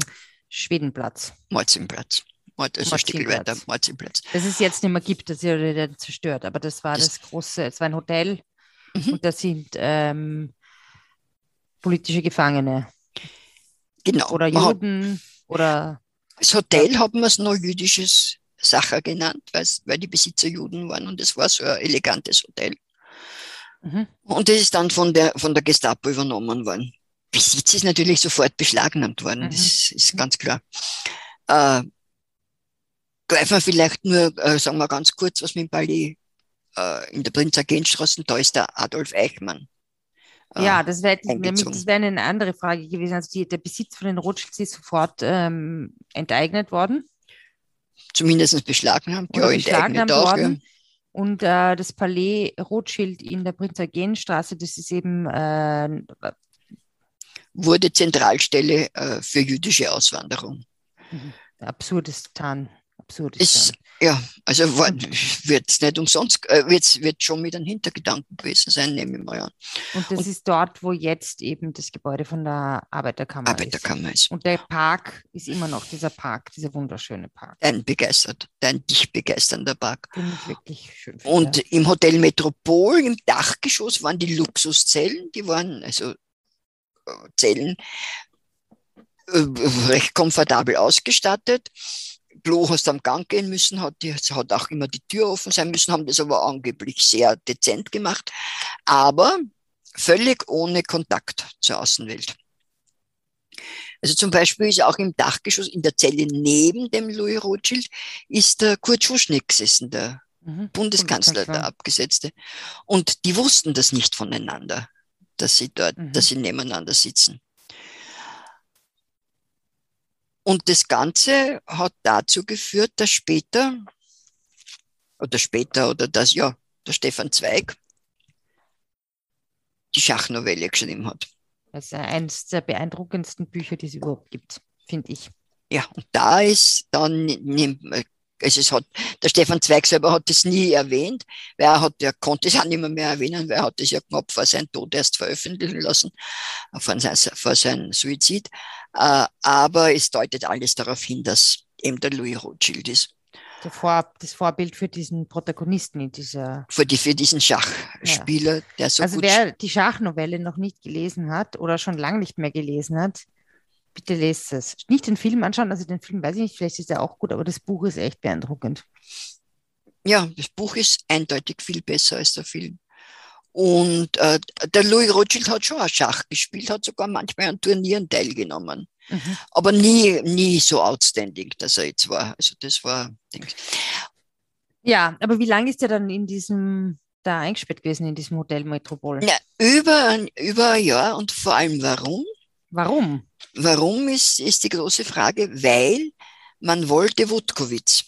Schwedenplatz. Malzinplatz. Also ein Stück weiter, Malzinplatz. Das es jetzt nicht mehr gibt, das ist ja zerstört, aber das war das, das große, es war ein Hotel mhm. und da sind ähm, politische Gefangene. Genau. Oder Juden oder. Das Hotel haben wir es noch jüdisches Sacher genannt, weil die Besitzer Juden waren und es war so ein elegantes Hotel. Mhm. Und das ist dann von der, von der Gestapo übernommen worden. Besitz ist natürlich sofort beschlagnahmt worden, mhm. das ist ganz klar. Äh, greifen wir vielleicht nur, äh, sagen wir ganz kurz, was mit dem Palais äh, in der Prinz-Agent-Straße, da ist der Adolf Eichmann. Äh, ja, das wäre wär eine andere Frage gewesen. Also die, der Besitz von den Rothschilds ist sofort ähm, enteignet worden zumindest beschlagnahmt, ja, beschlagnahmt worden. Und äh, das Palais Rothschild in der Prinz-Eugen-Straße, das ist eben äh, wurde Zentralstelle äh, für jüdische Auswanderung. Mhm. Absurdistan. Absurd. Ja, also wird es nicht umsonst, äh, wird's, wird schon mit einem Hintergedanken gewesen sein, nehme ich mal an. Und das Und- ist dort, wo jetzt eben das Gebäude von der Arbeiterkammer, Arbeiterkammer ist. ist. Und der Park ist immer noch dieser Park, dieser wunderschöne Park, Dein begeistert, dein dich begeisternder Park. wirklich schön. Und im Hotel Metropol, im Dachgeschoss, waren die Luxuszellen, die waren also äh, Zellen äh, recht komfortabel ausgestattet. Klo hast am Gang gehen müssen, hat, die, hat auch immer die Tür offen sein müssen, haben das aber angeblich sehr dezent gemacht, aber völlig ohne Kontakt zur Außenwelt. Also zum Beispiel ist auch im Dachgeschoss, in der Zelle neben dem Louis Rothschild, ist der Kurt Schuschnigg gesessen, der Mhm. Bundeskanzler, der Abgesetzte. Und die wussten das nicht voneinander, dass sie dort, Mhm. dass sie nebeneinander sitzen. Und das Ganze hat dazu geführt, dass später, oder später, oder das, ja, der Stefan Zweig die Schachnovelle geschrieben hat. Das ist eines der beeindruckendsten Bücher, die es überhaupt gibt, finde ich. Ja, und da ist dann, nimmt, also es hat, der Stefan Zweig selber hat das nie erwähnt, weil er hat, er konnte es auch nicht mehr, mehr erwähnen, weil er hat es ja knapp vor seinem Tod erst veröffentlichen lassen, vor, sein, vor seinem Suizid. Äh, aber es deutet alles darauf hin, dass eben der Louis Rothschild ist, Vor das Vorbild für diesen Protagonisten in dieser. für, die, für diesen Schachspieler, der so also gut wer die Schachnovelle noch nicht gelesen hat oder schon lange nicht mehr gelesen hat, bitte lest es. Nicht den Film anschauen, also den Film weiß ich nicht, vielleicht ist er auch gut, aber das Buch ist echt beeindruckend. Ja, das Buch ist eindeutig viel besser als der Film. Und äh, der Louis Rothschild hat schon auch Schach gespielt, hat sogar manchmal an Turnieren teilgenommen. Mhm. Aber nie, nie so outstanding, dass er jetzt war. Also das war, denk. Ja, aber wie lange ist er dann in diesem, da eingesperrt gewesen, in diesem Hotel Metropol? Ja, über, über ein Jahr und vor allem warum? Warum? Warum ist, ist die große Frage, weil man wollte Wutkowitz,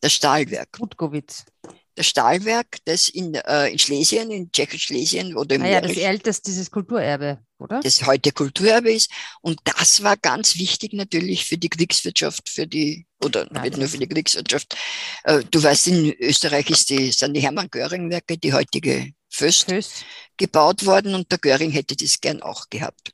das Stahlwerk. Wutkowitz. Das Stahlwerk, das in, äh, in Schlesien, in Tschechoschlesien oder im Ah ja, das älteste, dieses Kulturerbe, oder? das heute Kulturerbe ist. Und das war ganz wichtig natürlich für die Kriegswirtschaft, für die, oder Nein, nicht nur für die Kriegswirtschaft. Äh, Du weißt, in Österreich ist die, sind die Hermann-Göring-Werke, die heutige Föst, Föst. gebaut worden und der Göring hätte das gern auch gehabt.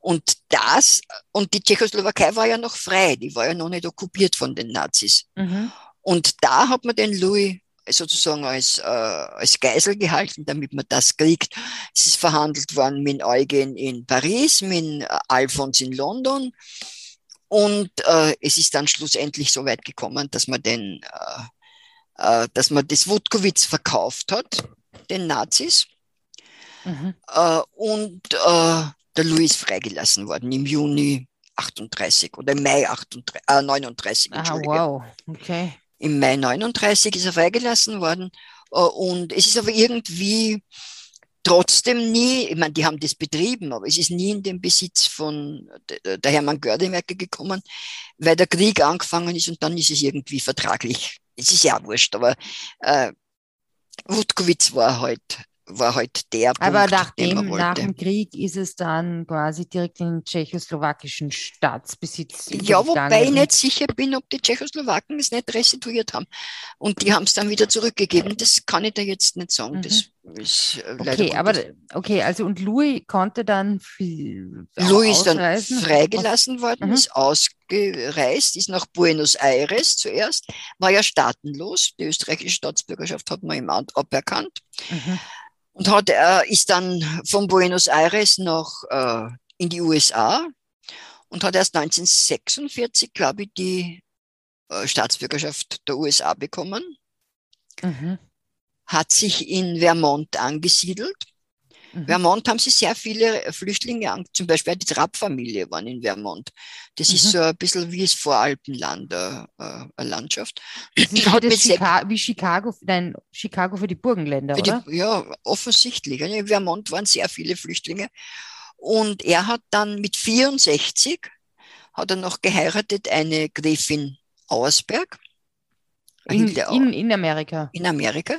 Und das, und die Tschechoslowakei war ja noch frei, die war ja noch nicht okkupiert von den Nazis. Mhm. Und da hat man den Louis sozusagen als, äh, als Geisel gehalten, damit man das kriegt. Es ist verhandelt worden mit Eugen in Paris, mit äh, Alphons in London. Und äh, es ist dann schlussendlich so weit gekommen, dass man den, äh, äh, dass man das Wutkowitz verkauft hat, den Nazis. Mhm. Äh, und äh, der Louis ist freigelassen worden im Juni 38 oder im Mai 38, äh, 39, Ah, wow. Okay. Im Mai 39 ist er freigelassen worden. Äh, Und es ist aber irgendwie trotzdem nie, ich meine, die haben das betrieben, aber es ist nie in den Besitz von der der Hermann Gördewerke gekommen, weil der Krieg angefangen ist und dann ist es irgendwie vertraglich. Es ist ja wurscht, aber äh, Wutkowitz war halt, war halt der Aber Punkt, nach den dem, nach dem Krieg ist es dann quasi direkt in den tschechoslowakischen Staatsbesitz. Ja, wobei ich nicht sicher bin, ob die Tschechoslowaken es nicht restituiert haben. Und die haben es dann wieder zurückgegeben. Das kann ich dir jetzt nicht sagen. Mhm. Das ist äh, leider Okay, aber okay, also und Louis konnte dann viel Louis ist dann freigelassen worden, Mhm. ist ausgereist, ist nach Buenos Aires zuerst, war ja staatenlos. Die österreichische Staatsbürgerschaft hat man ihm an- aberkannt. Mhm. Und hat, äh, ist dann von Buenos Aires nach äh, in die USA und hat erst 1946, glaube ich, die äh, Staatsbürgerschaft der USA bekommen, Mhm. hat sich in Vermont angesiedelt. Mhm. Vermont haben sie sehr viele Flüchtlinge an, zum Beispiel die Trapp-Familie waren in Vermont. Das ist Mhm. so ein bisschen wie das Voralpenland, äh, äh, eine Landschaft. Ist wie, Chica wie Chicago, nein, Chicago für die Burgenländer, Für oder? die, ja, offensichtlich. ja. In Vermont waren sehr viele Flüchtlinge. Und er hat dann mit 64 hat er noch geheiratet eine Gräfin Auersberg. In, in, in Amerika. in Amerika,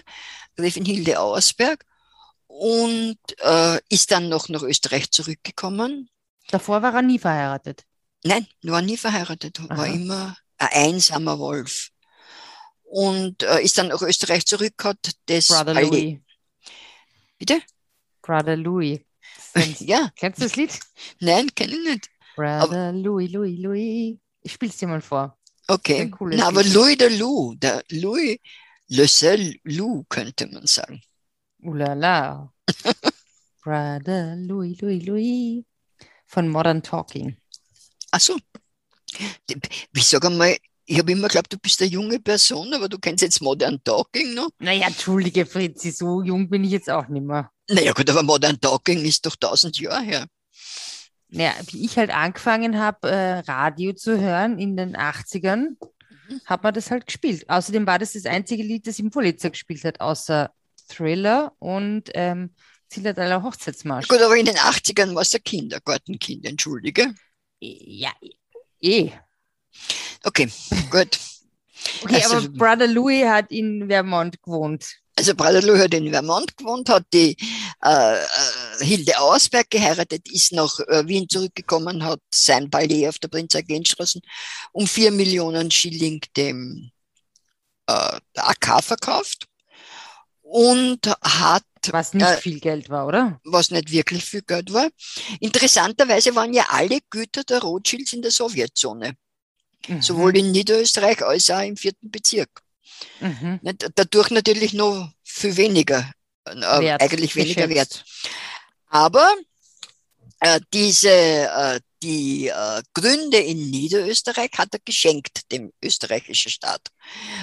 Gräfin Hilde Auersberg. Und äh, ist dann noch nach Österreich zurückgekommen. Davor war er nie verheiratet. Nein, war nie verheiratet, war Aha. immer ein einsamer Wolf. und äh, ist dann nach Österreich zurück, hat das Brother Ballet. Louis. Bitte? Brother Louis. Ja, Kennst du das Lied? nein, kenne ich nicht. Brother Louis, Louis, Louis. Ich spiel's dir mal vor. Okay. Na, aber. Louis de Lou, der Louis Le Seul Lou, könnte man sagen. Ulala. Brother Louis, Louis, Louis. Von Modern Talking. Ach so. Ich sage einmal, ich habe immer geglaubt, du bist eine junge Person, aber du kennst jetzt Modern Talking noch? Naja, entschuldige, Fritzi, so jung bin ich jetzt auch nicht mehr. Naja gut, aber Modern Talking ist doch tausend Jahre her. Naja, wie ich halt angefangen habe, äh, Radio zu hören in den 80ern, hat man das halt gespielt. Außerdem war das das einzige Lied, das im Pulitzer gespielt hat, außer Thriller und ähm, Zillertaler Hochzeitsmarsch. Gut, aber in den 80ern warst du ein Kindergartenkind, entschuldige. Ja, eh. Okay, gut. Okay, Also- aber Brother Louis hat in Vermont gewohnt. Also Braderloo hat in Vermont gewohnt, hat die äh, äh, Hilde Auersberg geheiratet, ist nach äh, Wien zurückgekommen, hat sein Ballet auf der Prinz Straße um vier Millionen Schilling dem äh, AK verkauft und hat, Was nicht Äh, viel Geld war, oder? was nicht wirklich viel Geld war, interessanterweise waren ja alle Güter der Rothschilds in der Sowjetzone, Mhm. sowohl in Niederösterreich als auch im vierten Bezirk. Mhm. Dadurch natürlich noch viel weniger, äh, Wert, eigentlich weniger wert. geschätzt. Aber äh, diese, äh, die äh, Gründe in Niederösterreich hat er geschenkt dem österreichischen Staat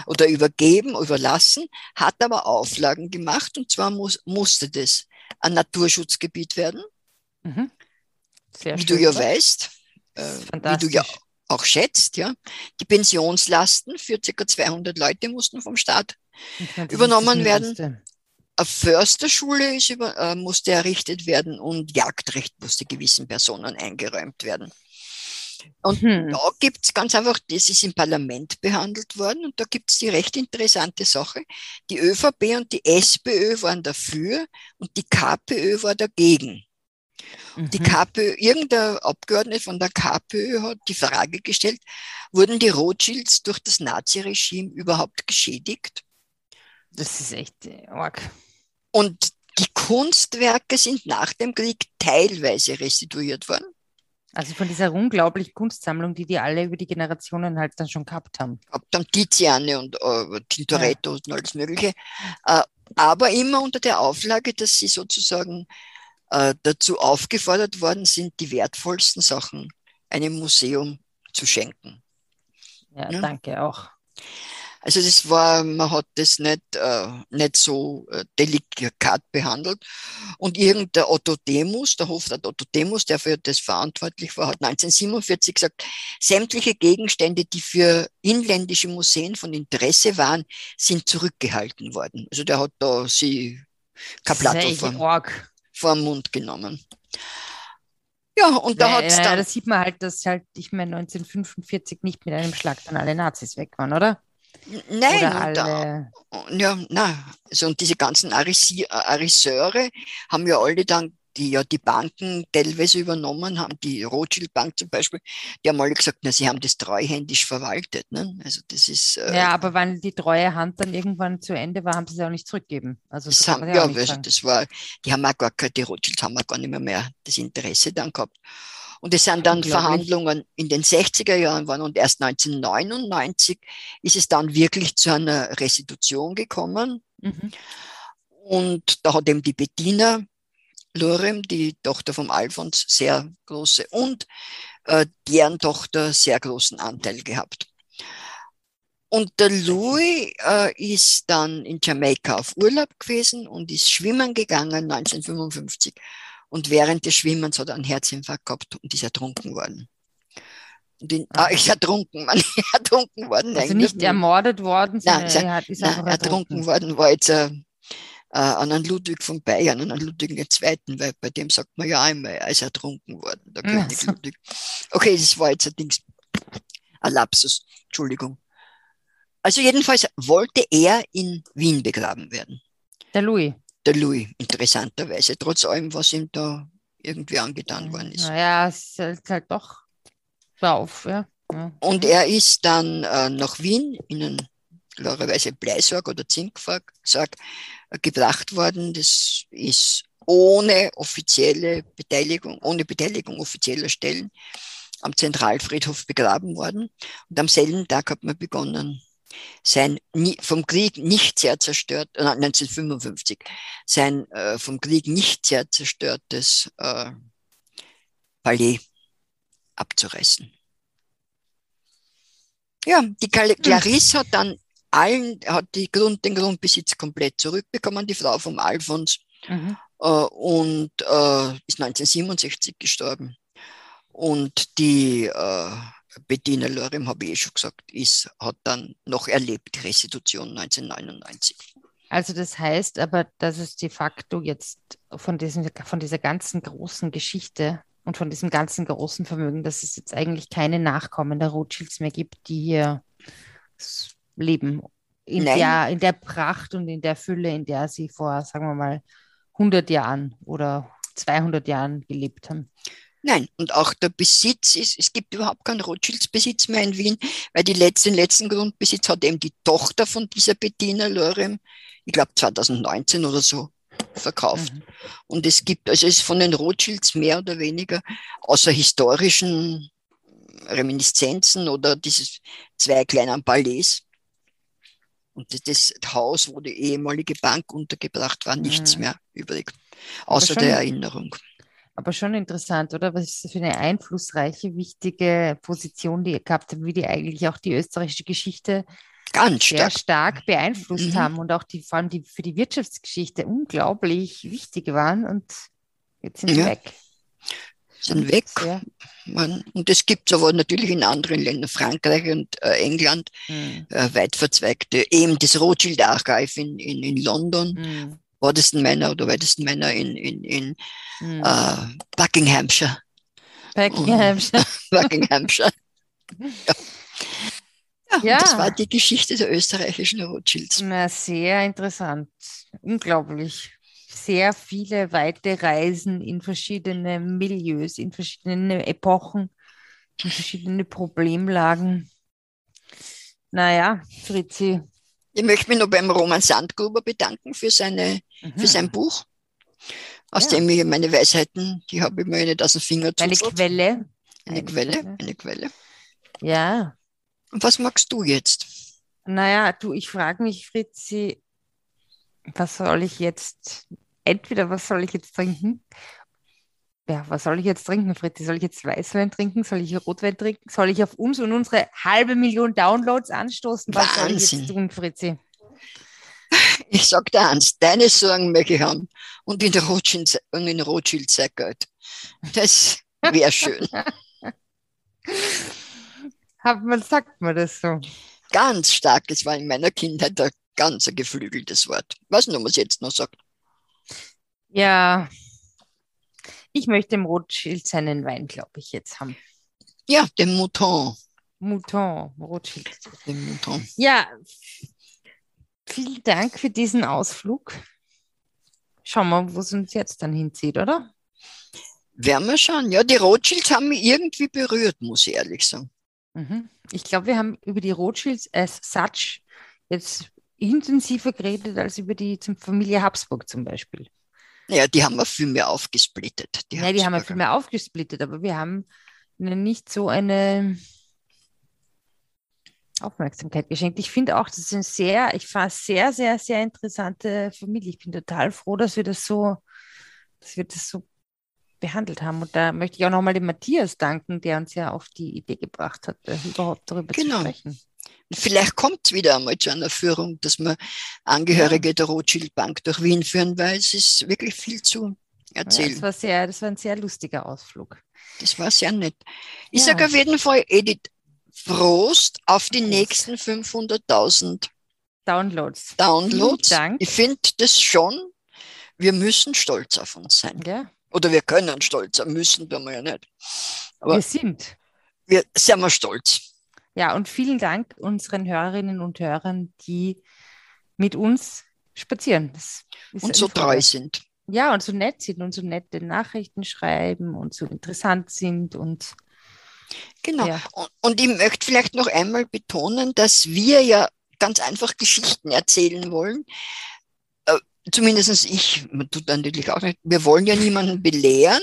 oder übergeben, überlassen, hat aber Auflagen gemacht und zwar muss, musste das ein Naturschutzgebiet werden, Mhm. Sehr wie schön, du ja oder? weißt, äh, wie du ja auch schätzt, ja. Die Pensionslasten für ca. 200 Leute mussten vom Staat übernommen werden. Försterschule ist über, äh, musste errichtet werden und Jagdrecht musste gewissen Personen eingeräumt werden. Und Hm. da gibt es ganz einfach, das ist im Parlament behandelt worden und da gibt es die recht interessante Sache. Die ÖVP und die SPÖ waren dafür und die KPÖ war dagegen. Die Mhm. KPÖ, irgendein Abgeordneter von der KPÖ hat die Frage gestellt, wurden die Rothschilds durch das Naziregime überhaupt geschädigt? Das ist echt arg. Und die Kunstwerke sind nach dem Krieg teilweise restituiert worden. Also von dieser unglaublichen Kunstsammlung, die die alle über die Generationen halt dann schon gehabt haben. Ab dann Tiziane und äh, Tintoretto und alles Mögliche. Äh, aber immer unter der Auflage, dass sie sozusagen äh, dazu aufgefordert worden sind, die wertvollsten Sachen einem Museum zu schenken. Ja, Ja. danke auch. Also das war, man hat das nicht, äh, nicht so äh, delikat behandelt. Und irgendein Otto Demus, der Hofrat Otto Demus, der für das verantwortlich war, hat 1947 gesagt, sämtliche Gegenstände, die für inländische Museen von Interesse waren, sind zurückgehalten worden. Also der hat da sie echt vor, den Mund genommen. Ja, und da hat es äh, dann, da sieht man halt, dass halt, ich meine, 1945 nicht mit einem Schlag dann alle Nazis weg waren, oder? Nein, und da, alle. Ja, na, also und diese ganzen Ariseure haben ja alle dann, die ja die Banken teilweise übernommen haben, die Rothschild Bank zum Beispiel, die haben alle gesagt, na, sie haben das treuhändisch verwaltet. Ne? Also das ist, äh, Ja, aber wenn die treue Hand dann irgendwann zu Ende war, haben sie es auch nicht zurückgegeben. Also das haben, ja, also das war, die haben auch gar keine, die Rothschilds haben auch gar nicht mehr, mehr das Interesse dann gehabt. Und es sind dann. Verhandlungen in den 60er Jahren waren und erst 1999 ist es dann wirklich zu einer Restitution gekommen. Mhm. Und da hat eben die Bettina Lorem, die Tochter vom Alfons, sehr große und äh, deren Tochter sehr großen Anteil gehabt. Und der Louis äh, ist dann in Jamaika auf Urlaub gewesen und ist schwimmen gegangen 1955. Und während des Schwimmens hat er einen Herzinfarkt gehabt und ist ertrunken worden. Und in, ah, ist ertrunken, man ertrunken worden. Also eigentlich nicht ermordet worden, sondern ist er- er ist Nein, ertrunken ertrunken. worden war jetzt äh, äh, an einen Ludwig von Bayern, an einen Ludwig II., weil bei dem sagt man ja einmal, er ist ertrunken worden, der König so. Ludwig. Okay, das war jetzt ein Dings, ein Lapsus, Entschuldigung. Also jedenfalls wollte er in Wien begraben werden, Der Louis. Der Louis, interessanterweise, trotz allem, was ihm da irgendwie angetan worden ist. Naja, es ist halt, doch drauf, ja. ja. Und er ist dann äh, nach Wien in einen klarerweise Bleisorg oder Zinksorg äh, gebracht worden. Das ist ohne offizielle Beteiligung, ohne Beteiligung offizieller Stellen am Zentralfriedhof begraben worden. Und am selben Tag hat man begonnen, sein vom Krieg nicht sehr zerstört, äh, 1955, sein äh, vom Krieg nicht sehr zerstörtes äh, Palais abzureißen. Ja, die hm. Clarisse hat dann allen, hat die Grund, den Grundbesitz komplett zurückbekommen, die Frau vom Alfons, mhm. äh, und äh, ist 1967 gestorben. Und die äh, Bettina Lorem, habe ich eh schon gesagt, ist, hat dann noch erlebt, die Restitution 1999. Also das heißt aber, dass es de facto jetzt von, diesem, von dieser ganzen großen Geschichte und von diesem ganzen großen Vermögen, dass es jetzt eigentlich keine Nachkommen der Rothschilds mehr gibt, die hier leben. In der, in der Pracht und in der Fülle, in der sie vor, sagen wir mal, 100 Jahren oder 200 Jahren gelebt haben. Nein, und auch der Besitz ist, es gibt überhaupt keinen Rothschilds-Besitz mehr in Wien, weil die letzten, letzten Grundbesitz hat eben die Tochter von dieser Bettina Lorem, ich glaube 2019 oder so, verkauft. Mhm. Und es gibt, also es ist von den Rothschilds mehr oder weniger, außer historischen Reminiszenzen oder dieses zwei kleinen Palais. Und das, das Haus, wo die ehemalige Bank untergebracht war, nichts mhm. mehr übrig, außer der Erinnerung. Aber schon interessant, oder? Was ist das für eine einflussreiche, wichtige Position, die ihr gehabt habt, wie die eigentlich auch die österreichische Geschichte Ganz sehr stark beeinflusst mhm. haben und auch die, vor allem die für die Wirtschaftsgeschichte unglaublich wichtig waren und jetzt sind sie ja. weg. Sind weg. Man, und es gibt es aber natürlich in anderen Ländern, Frankreich und äh, England, mhm. äh, weit verzweigte, eben das Rothschild Archive in, in, in London, mhm weitesten Männer oder weitesten Männer in, in, in mhm. äh, Buckinghamshire. Buckinghamshire. Buckinghamshire. ja. Ja, ja. das war die Geschichte der österreichischen Rothschilds. Na, sehr interessant. Unglaublich. Sehr viele weite Reisen in verschiedene Milieus, in verschiedene Epochen, in verschiedene Problemlagen. Naja, Fritzi, ich möchte mich noch beim Roman Sandgruber bedanken für, seine, mhm. für sein Buch, aus ja. dem ich meine Weisheiten, die habe ich mir nicht aus dem Finger Eine Quelle. Eine, eine Quelle, Quelle, eine Quelle. Ja. Und was magst du jetzt? Naja, du, ich frage mich, Fritzi, was soll ich jetzt, entweder was soll ich jetzt trinken ja, was soll ich jetzt trinken, Fritti? Soll ich jetzt Weißwein trinken? Soll ich Rotwein trinken? Soll ich auf uns und unsere halbe Million Downloads anstoßen? Was Wahnsinn. soll ich jetzt tun, Fritzi? Ich sag dir eins, deine Sorgen möchte ich haben und in der Rothschild, und in Rothschild sei Geld. Das wäre schön. Hat man, sagt man das so? Ganz stark, das war in meiner Kindheit ein ganz geflügeltes Wort. Was nur man es jetzt noch sagt. Ja, ich möchte im Rothschild seinen Wein, glaube ich, jetzt haben. Ja, den Mouton. Mouton, Rothschild. Den Mouton. Ja, vielen Dank für diesen Ausflug. Schauen wir, wo es uns jetzt dann hinzieht, oder? Werden wir schauen. Ja, die Rothschilds haben mich irgendwie berührt, muss ich ehrlich sagen. Mhm. Ich glaube, wir haben über die Rothschilds as such jetzt intensiver geredet als über die Familie Habsburg zum Beispiel. Ja, die haben wir viel mehr aufgesplittet. Die ja, die haben wir viel mehr aufgesplittet, aber wir haben ihnen nicht so eine Aufmerksamkeit geschenkt. Ich finde auch, das ist ein sehr, ich fand sehr, sehr, sehr interessante Familie. Ich bin total froh, dass wir das so, dass wir das so behandelt haben. Und da möchte ich auch nochmal dem Matthias danken, der uns ja auf die Idee gebracht hat, überhaupt darüber genau. zu sprechen. Vielleicht kommt es wieder einmal zu einer Führung, dass wir Angehörige der Rothschild Bank durch Wien führen, weil es ist wirklich viel zu erzählen. Ja, das, war sehr, das war ein sehr lustiger Ausflug. Das war sehr nett. Ich ja. sage auf jeden Fall, Edith, Prost auf die Prost. nächsten 500.000 Downloads. Downloads. Dank. Ich finde das schon, wir müssen stolz auf uns sein. Ja. Oder wir können stolz sein, müssen tun wir ja nicht. Aber wir sind. Wir sind wir stolz. Ja, und vielen Dank unseren Hörerinnen und Hörern, die mit uns spazieren. und so treu sind. Ja, und so nett sind und so nette Nachrichten schreiben und so interessant sind und Genau. Ja. Und, ich möchte vielleicht noch einmal betonen, dass wir ja ganz einfach Geschichten erzählen wollen. Äh, Zumindest ich, man tut natürlich auch nicht, wir wollen ja niemanden belehren.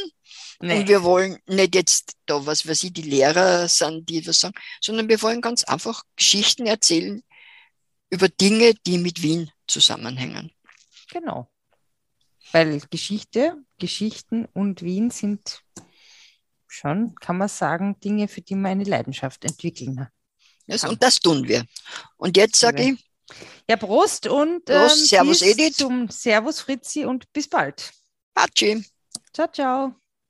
Nee. Und wir wollen nicht jetzt da, was weiß ich, die Lehrer sind, die was sagen, sondern wir wollen ganz einfach Geschichten erzählen über Dinge, die mit Wien zusammenhängen. Genau. Weil Geschichte, Geschichten und Wien sind schon, kann man sagen, Dinge, für die man eine Leidenschaft entwickeln Das, und das tun wir. Und jetzt sage ich. Ja, Prost und Prost, ähm, Servus Edith. Zum Servus Fritzi und bis bald. Patschi. Ciao, ciao.